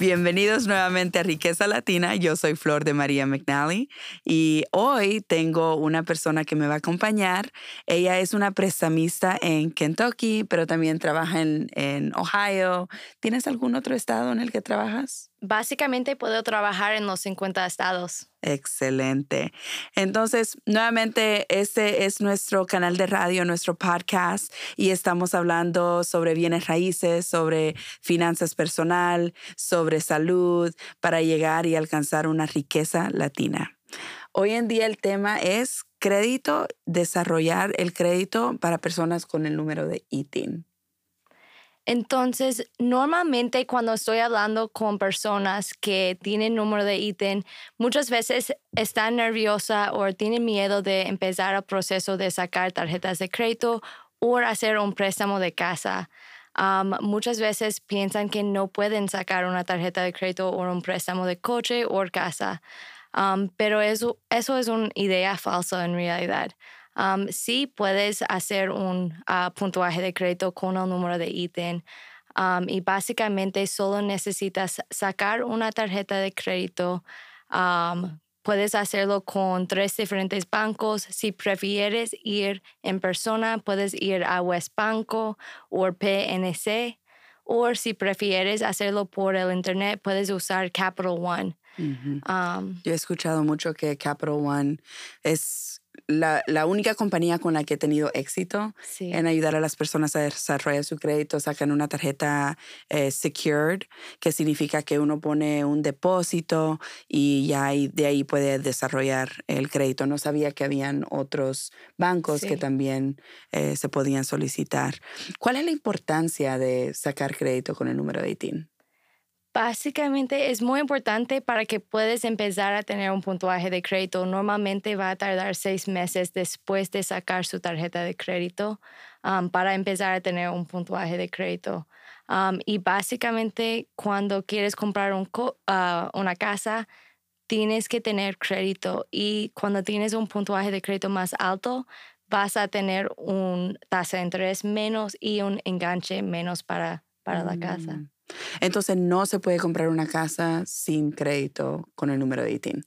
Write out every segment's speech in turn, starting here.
Bienvenidos nuevamente a Riqueza Latina. Yo soy Flor de María McNally y hoy tengo una persona que me va a acompañar. Ella es una prestamista en Kentucky, pero también trabaja en, en Ohio. ¿Tienes algún otro estado en el que trabajas? Básicamente puedo trabajar en los 50 estados. Excelente. Entonces, nuevamente, este es nuestro canal de radio, nuestro podcast, y estamos hablando sobre bienes raíces, sobre finanzas personal, sobre salud, para llegar y alcanzar una riqueza latina. Hoy en día el tema es crédito, desarrollar el crédito para personas con el número de ITIN. Entonces, normalmente cuando estoy hablando con personas que tienen número de ITIN, muchas veces están nerviosa o tienen miedo de empezar el proceso de sacar tarjetas de crédito o hacer un préstamo de casa. muchas veces piensan que no pueden sacar una tarjeta de crédito o un préstamo de coche o casa, pero eso, eso es una idea falsa en realidad sí puedes hacer un ah, puntuaje de crédito con el número de ITIN y básicamente solo necesitas sacar una tarjeta de crédito. puedes hacerlo con tres diferentes bancos. Si prefieres ir en persona, puedes ir a West Banco o PNC. O si prefieres hacerlo por el internet, puedes usar Capital One. Yo he escuchado mucho que Capital One es la, la, única compañía con la que he tenido éxito en ayudar a las personas a desarrollar su crédito. Sacan una tarjeta eh, secured, que significa que uno pone un depósito y ya de ahí puede desarrollar el crédito. No sabía que habían otros bancos que también eh, se podían solicitar. ¿Cuál es la importancia de sacar crédito con el número de ITIN? Básicamente es muy importante para que puedas empezar a tener un puntuaje de crédito. Normalmente va a tardar seis meses después de sacar su tarjeta de crédito um, para empezar a tener un puntuaje de crédito. Um, y básicamente cuando quieres comprar uh, una casa, tienes que tener crédito y cuando tienes un puntuaje de crédito más alto, vas a tener un tasa de interés menos y un enganche menos para, para la casa. Entonces no se puede comprar una casa sin crédito con el número de ITIN.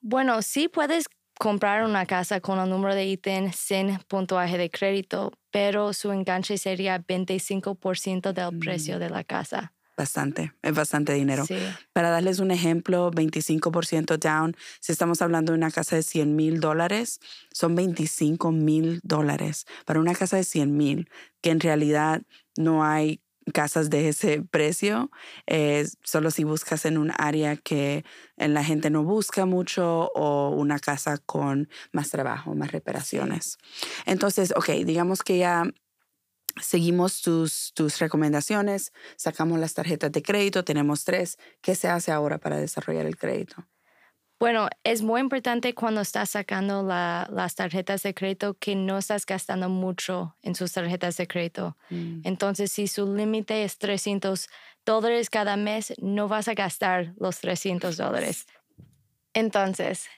Bueno, sí puedes comprar una casa con el número de ITIN sin puntuaje de crédito, pero su enganche sería 25% del precio mm. de la casa. Bastante, es bastante dinero. Para darles un ejemplo, 25% down, si estamos hablando de una casa de 100 mil dólares, son 25 mil dólares para una casa de 100 mil, que en realidad no hay casas de ese precio, eh, solo si buscas en un área que la gente no busca mucho o una casa con más trabajo, más reparaciones. Entonces, ok, digamos que ya seguimos tus, tus recomendaciones, sacamos las tarjetas de crédito, tenemos tres. ¿Qué se hace ahora para desarrollar el crédito? Bueno, es muy importante cuando estás sacando las tarjetas de crédito que no estás gastando mucho en sus tarjetas de crédito. Mm. Entonces, si su límite es 300 dólares cada mes, no vas a gastar los 300 dólares. Entonces,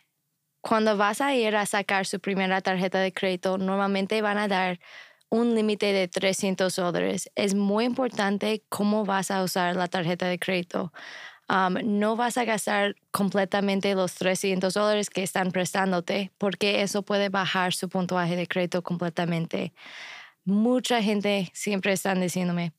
cuando vas a ir a sacar su primera tarjeta de crédito, normalmente van a dar un límite de 300 dólares. Es muy importante cómo vas a usar la tarjeta de crédito no vas a gastar completamente los 300 dólares que están prestándote porque eso puede bajar su puntuaje de crédito completamente. Mucha gente siempre están diciéndome,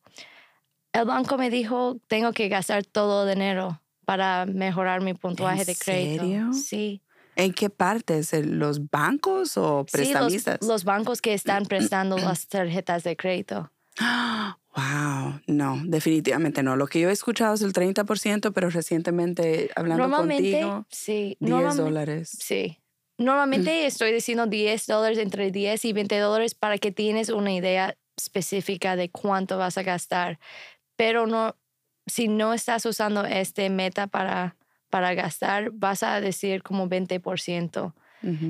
el banco me dijo, tengo que gastar todo el dinero para mejorar mi puntuaje de crédito. Serio? Sí. ¿En qué partes? ¿Los bancos o prestamistas? Sí, los, bancos que están prestando las tarjetas de crédito. Wow, no, definitivamente no. Lo que yo he escuchado es el 30%, pero recientemente hablando contigo, sí, 10 dólares. Sí. Normalmente estoy diciendo 10 dólares, entre 10 y 20 dólares para que tienes una idea específica de cuánto vas a gastar. Pero no, si no estás usando este meta para, para gastar, vas a decir como 20%.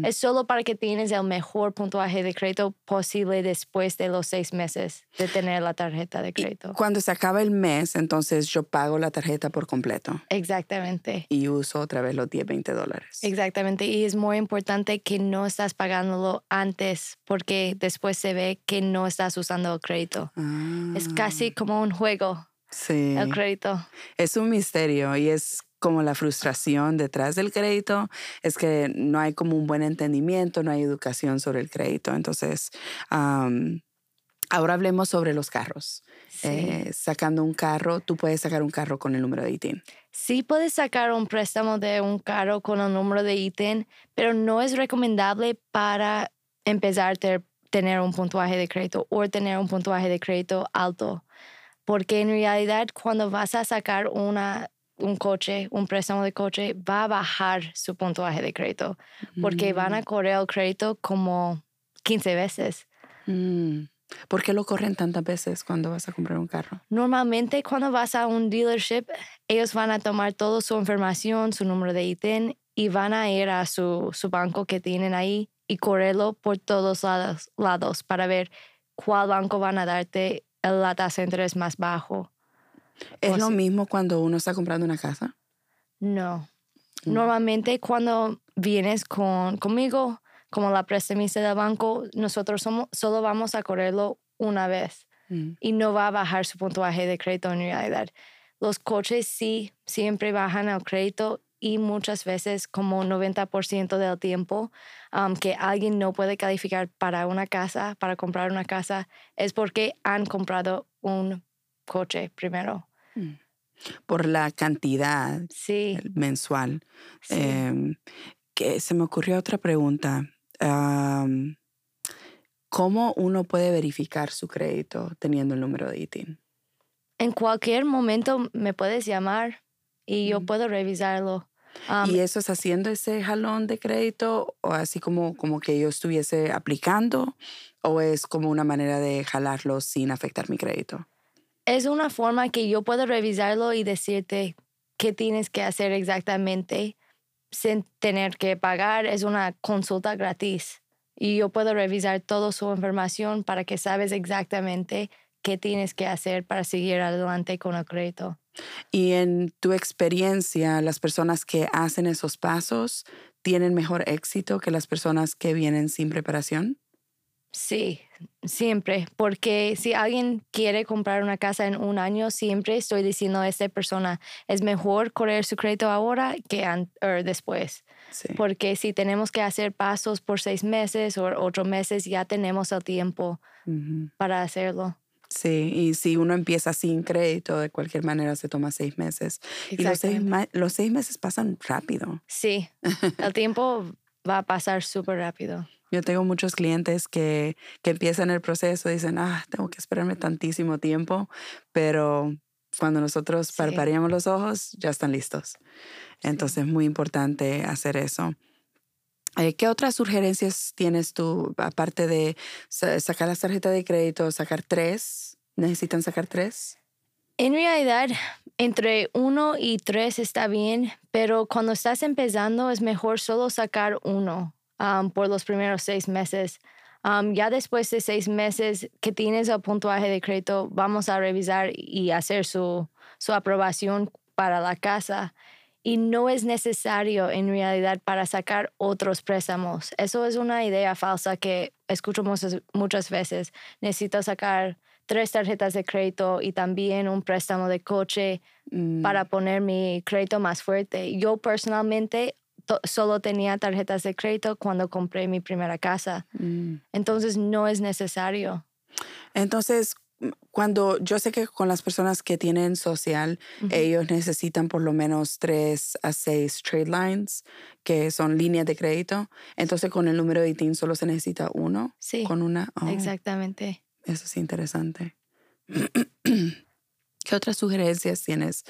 Es solo para que tienes el mejor puntuaje de crédito posible después de los seis meses de tener la tarjeta de crédito. cuando se acaba el mes, entonces yo pago la tarjeta por completo. Exactamente. Y uso otra vez los 10, 20 dólares. Exactamente. Y es muy importante que no estás pagándolo antes porque después se ve que no estás usando el crédito. Es casi Ah. como un juego. Sí. El crédito. Es un misterio y es como la frustración detrás del crédito, es que no hay como un buen entendimiento, no hay educación sobre el crédito. Entonces, ahora hablemos sobre los carros. Sí. Eh, sacando un carro, tú puedes sacar un carro con el número de ITIN. Sí puedes sacar un préstamo de un carro con el número de ítem, pero no es recomendable para empezar a tener un puntuaje de crédito o tener un puntuaje de crédito alto. Porque en realidad cuando vas a sacar una, un coche, un préstamo de coche, va a bajar su puntuaje de crédito. Porque van a correr el crédito como 15 veces. Mm. ¿Por qué lo corren tantas veces cuando vas a comprar un carro? Normalmente cuando vas a un dealership, ellos van a tomar toda su información, su número de ITIN y van a ir a su, su banco que tienen ahí y correrlo por todos lados, lados para ver cuál banco van a darte la tasa de interés más bajo. ¿Es O lo mismo cuando uno está comprando una casa? No. Mm. Normalmente cuando vienes con, conmigo, como la prestamista del banco, nosotros somos, solo vamos a correrlo una vez. Mm. y no va a bajar su puntuaje de crédito en realidad. Los coches sí siempre bajan el crédito y muchas veces, como 90% del tiempo, um, que alguien no puede calificar para una casa, para comprar una casa, es porque han comprado un coche primero. Por la cantidad Sí, mensual. sí. Em, que se me ocurrió otra pregunta. Am, ¿Cómo uno puede verificar su crédito teniendo el número de ITIN? en cualquier momento me puedes llamar y yo Mm. puedo revisarlo. Um, ¿Y eso es haciendo ese jalón de crédito o así como, como que yo estuviese aplicando o es como una manera de jalarlo sin afectar mi crédito? Es una forma que yo puedo revisarlo y decirte qué tienes que hacer exactamente sin tener que pagar. Es una consulta gratis y yo puedo revisar toda su información para que sabes exactamente qué tienes que hacer para seguir adelante con el crédito. Y en tu experiencia, las personas que hacen esos pasos tienen mejor éxito que las personas que vienen sin preparación? Sí, siempre, porque si alguien quiere comprar una casa en un año, siempre estoy diciendo a esa persona, es mejor correr su crédito ahora que or después. Sí. porque si tenemos que hacer pasos por seis meses o ocho meses, ya tenemos el tiempo para hacerlo. Sí, y si uno empieza sin crédito, de cualquier manera se toma seis meses. Y los seis, los seis meses pasan rápido. Sí, el tiempo va a pasar súper rápido. Yo tengo muchos clientes que, que empiezan el proceso y dicen, ah, tengo que esperarme tantísimo tiempo, pero cuando nosotros Sí. parpadeamos los ojos, ya están listos. Entonces es muy importante hacer eso. Eh, ¿Qué otras sugerencias tienes tú, aparte de sa- sacar la tarjeta de crédito, sacar tres? ¿Necesitan sacar tres? En realidad, entre uno y tres está bien, pero cuando estás empezando es mejor solo sacar uno um, por los primeros seis meses. Um, ya después de seis meses que tienes el puntuaje de crédito, vamos a revisar y hacer su, su aprobación para la casa. Y no es necesario en realidad para sacar otros préstamos. Eso es una idea falsa que escucho muchas, muchas veces. Necesito sacar tres tarjetas de crédito y también un préstamo de coche Mm, para poner mi crédito más fuerte. Yo personalmente solo tenía tarjetas de crédito cuando compré mi primera casa. mm. Entonces no es necesario. Entonces, m- cuando yo sé que con las personas que tienen social, ellos necesitan por lo menos tres a seis trade lines, que son líneas de crédito. Entonces, con el número de ITIN solo se necesita uno. Sí, Con una. oh, exactamente. Eso es interesante. ¿Qué otras sugerencias tienes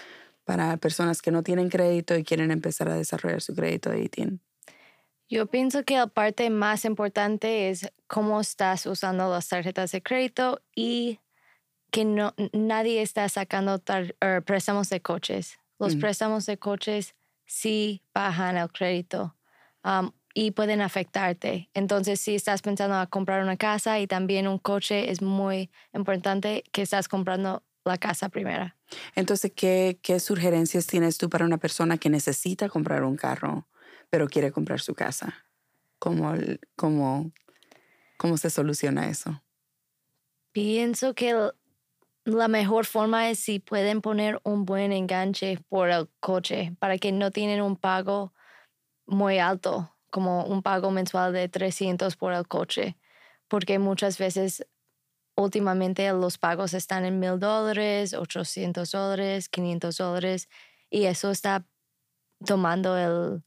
para personas que no tienen crédito y quieren empezar a desarrollar su crédito de ITIN? Yo pienso que la parte más importante es cómo estás usando las tarjetas de crédito y que no, nadie está sacando tar- er, préstamos de coches. Los Mm. préstamos de coches sí bajan el crédito. Um, y pueden afectarte. Entonces, si estás pensando a comprar una casa y también un coche, es muy importante que estás comprando la casa primero. Entonces, ¿qué, qué sugerencias tienes tú para una persona que necesita comprar un carro, pero quiere comprar su casa? ¿Cómo, cómo, cómo se soluciona eso? Pienso que la mejor forma es si pueden poner un buen enganche por el coche para que no tienen un pago muy alto como un pago mensual de 300 por el coche, porque muchas veces últimamente los pagos están en mil dólares, 800 dólares, 500 dólares, y eso está tomando el,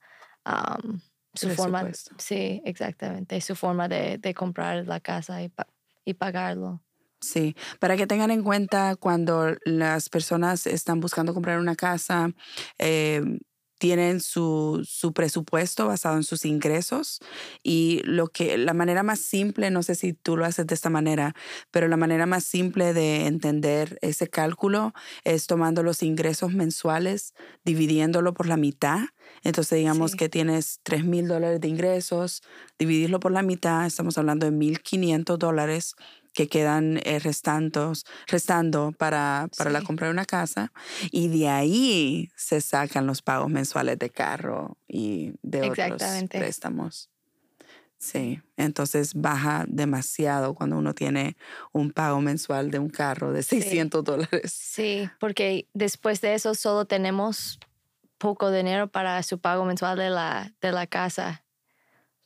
su forma, sí, exactamente, su forma de, de comprar la casa y, y pagarlo. Sí, para que tengan en cuenta cuando las personas están buscando comprar una casa, eh, tienen su, su, presupuesto basado en sus ingresos y lo que la manera más simple, no sé si tú lo haces de esta manera, pero la manera más simple de entender ese cálculo es tomando los ingresos mensuales, dividiéndolo por la mitad. Entonces digamos que tienes 3 mil dólares de ingresos, dividirlo por la mitad, estamos hablando de 1.500 dólares que quedan eh, restantos, restando para, para la compra de una casa y de ahí se sacan los pagos mensuales de carro y de otros préstamos. Sí, entonces baja demasiado cuando uno tiene un pago mensual de un carro de 600 dólares. Sí, porque después de eso solo tenemos poco dinero para su pago mensual de la, de la casa.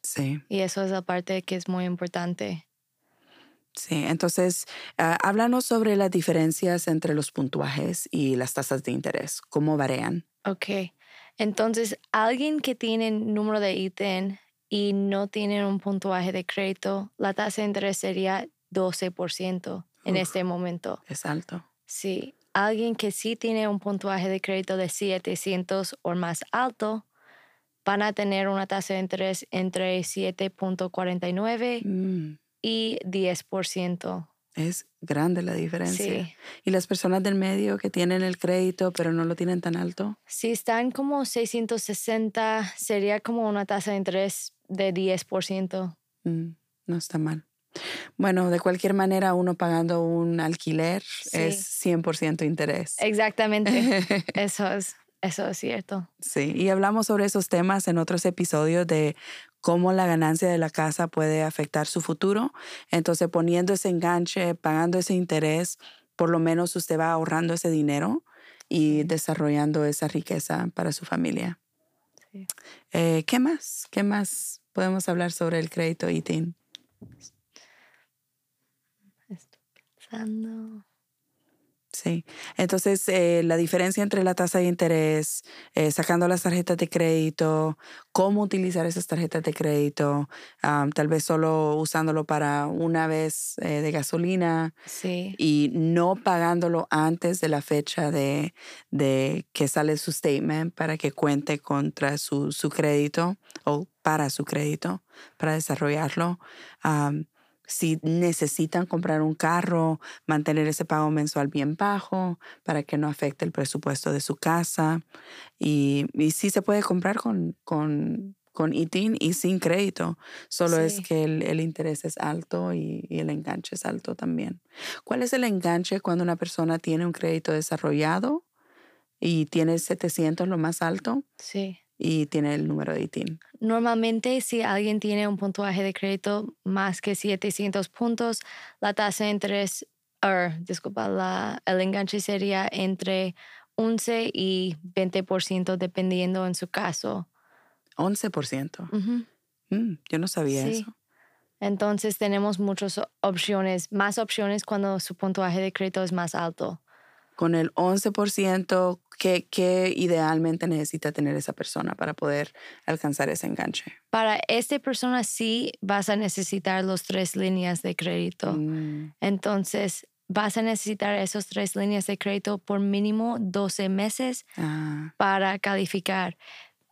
Sí. Y eso es la parte que es muy importante. Sí, entonces ah, háblanos sobre las diferencias entre los puntuajes y las tasas de interés, cómo varían. Ok, entonces alguien que tiene número de ítem y no tiene un puntuaje de crédito, la tasa de interés sería 12% en este momento. Es alto. Sí, alguien que sí tiene un puntuaje de crédito de 700 o más alto, van a tener una tasa de interés entre 7.49 y 10%. Es grande la diferencia. Sí. ¿Y las personas del medio que tienen el crédito pero no lo tienen tan alto? Si están como 660, sería como una tasa de interés de 10%. Mm, no está mal. Bueno, de cualquier manera, uno pagando un alquiler es 100% interés. Exactamente. Eso es. Eso es cierto. Sí, y hablamos sobre esos temas en otros episodios de cómo la ganancia de la casa puede afectar su futuro. Entonces, poniendo ese enganche, pagando ese interés, por lo menos usted va ahorrando ese dinero y desarrollando esa riqueza para su familia. Sí. Eh, ¿Qué más? ¿Qué más podemos hablar sobre el crédito ITIN? Estoy pensando. Sí. Entonces, eh, la diferencia entre la tasa de interés, eh, sacando las tarjetas de crédito, cómo utilizar esas tarjetas de crédito, tal vez solo usándolo para una vez eh, de gasolina y no pagándolo antes de la fecha de, de, que sale su statement para que cuente contra su, su crédito o para su crédito, para desarrollarlo si necesitan comprar un carro, mantener ese pago mensual bien bajo para que no afecte el presupuesto de su casa. Y, y sí se puede comprar con, con, con ITIN y sin crédito, solo es que el, el, interés es alto y, y, el enganche es alto también. ¿Cuál es el enganche cuando una persona tiene un crédito desarrollado y tiene 700 lo más alto? Sí y tiene el número de ITIN. Normalmente, si alguien tiene un puntuaje de crédito más que 700 puntos, la tasa de interés, or, disculpa, la, el enganche sería entre 11 y 20% dependiendo en su caso. 11%. Mm, yo no sabía eso. Entonces tenemos muchas opciones, más opciones cuando su puntuaje de crédito es más alto con el 11%, ¿qué, ¿qué, idealmente necesita tener esa persona para poder alcanzar ese enganche? Para esta persona sí vas a necesitar las tres líneas de crédito. Mm. Entonces, vas a necesitar esas tres líneas de crédito por mínimo 12 meses ah. para calificar.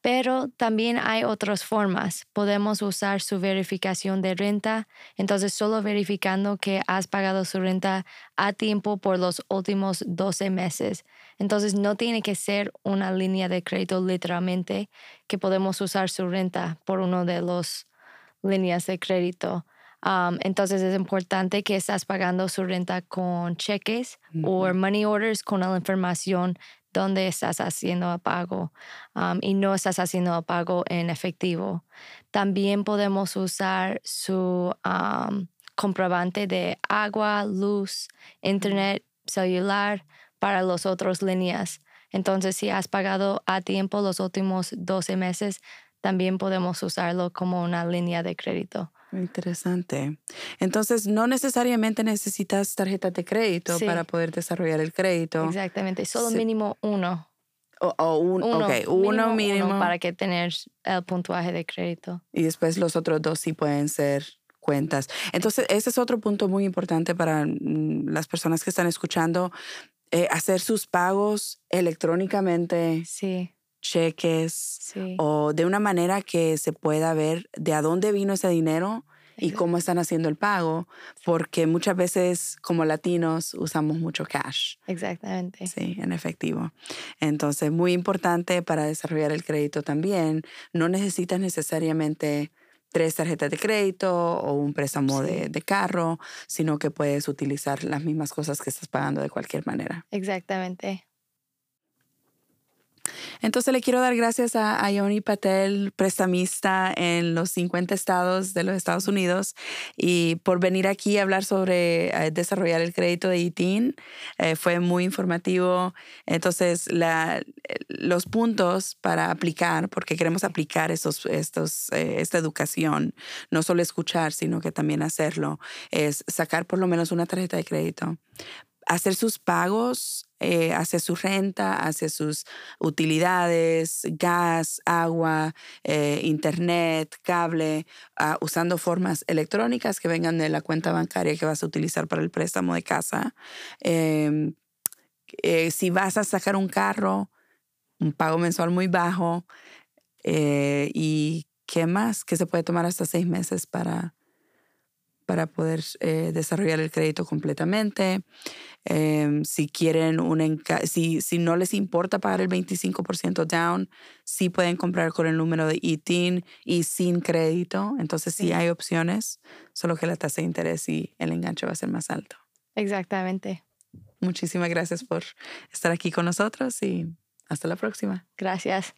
Pero también hay otras formas. Podemos usar su verificación de renta. Entonces, solo verificando que has pagado su renta a tiempo por los últimos 12 meses. Entonces, no tiene que ser una línea de crédito literalmente que podemos usar su renta por una de las líneas de crédito. Um, entonces es importante que estás pagando su renta con cheques o money orders con la información donde estás haciendo el pago um, y no estás haciendo el pago en efectivo. También podemos usar su um, comprobante de agua, luz, internet, celular para las otras líneas. Entonces, si has pagado a tiempo los últimos 12 meses, también podemos usarlo como una línea de crédito. Interesante. Entonces, no necesariamente necesitas tarjeta de crédito para poder desarrollar el crédito. Exactamente, solo mínimo uno. O, un, uno, uno mínimo, para que tener el puntuaje de crédito. Y después los otros dos sí pueden ser cuentas. Entonces, ese es otro punto muy importante para mm, las personas que están escuchando. Eh, hacer sus pagos electrónicamente. Sí cheques o de una manera que se pueda ver de a dónde vino ese dinero y cómo están haciendo el pago, porque muchas veces como latinos usamos mucho cash. Exactamente. Sí, en efectivo. Entonces, muy importante para desarrollar el crédito también. No necesitas necesariamente tres tarjetas de crédito o un préstamo de, de, carro, sino que puedes utilizar las mismas cosas que estás pagando de cualquier manera. Exactamente. Entonces le quiero dar gracias a, Yoni Patel, prestamista en los 50 estados de los Estados Unidos, y por venir aquí a hablar sobre eh, desarrollar el crédito de ITIN. Eh, fue muy informativo. Entonces, la, los puntos para aplicar, porque queremos aplicar estos, eh, esta educación, no solo escuchar, sino que también hacerlo, es sacar por lo menos una tarjeta de crédito hacer sus pagos eh, hacia su renta, hacia sus utilidades, gas, agua, eh, internet, cable, ah, usando formas electrónicas que vengan de la cuenta bancaria que vas a utilizar para el préstamo de casa. Em, eh, si vas a sacar un carro, un pago mensual muy bajo. ¿Y qué más? Que se puede tomar hasta seis meses para, para poder desarrollar el crédito completamente. Em, si quieren un si, si no les importa pagar el 25% down, sí pueden comprar con el número de ITIN y sin crédito. Entonces sí. hay opciones, solo que la tasa de interés y el enganche va a ser más alto. Exactamente. Muchísimas gracias por estar aquí con nosotros y hasta la próxima. Gracias.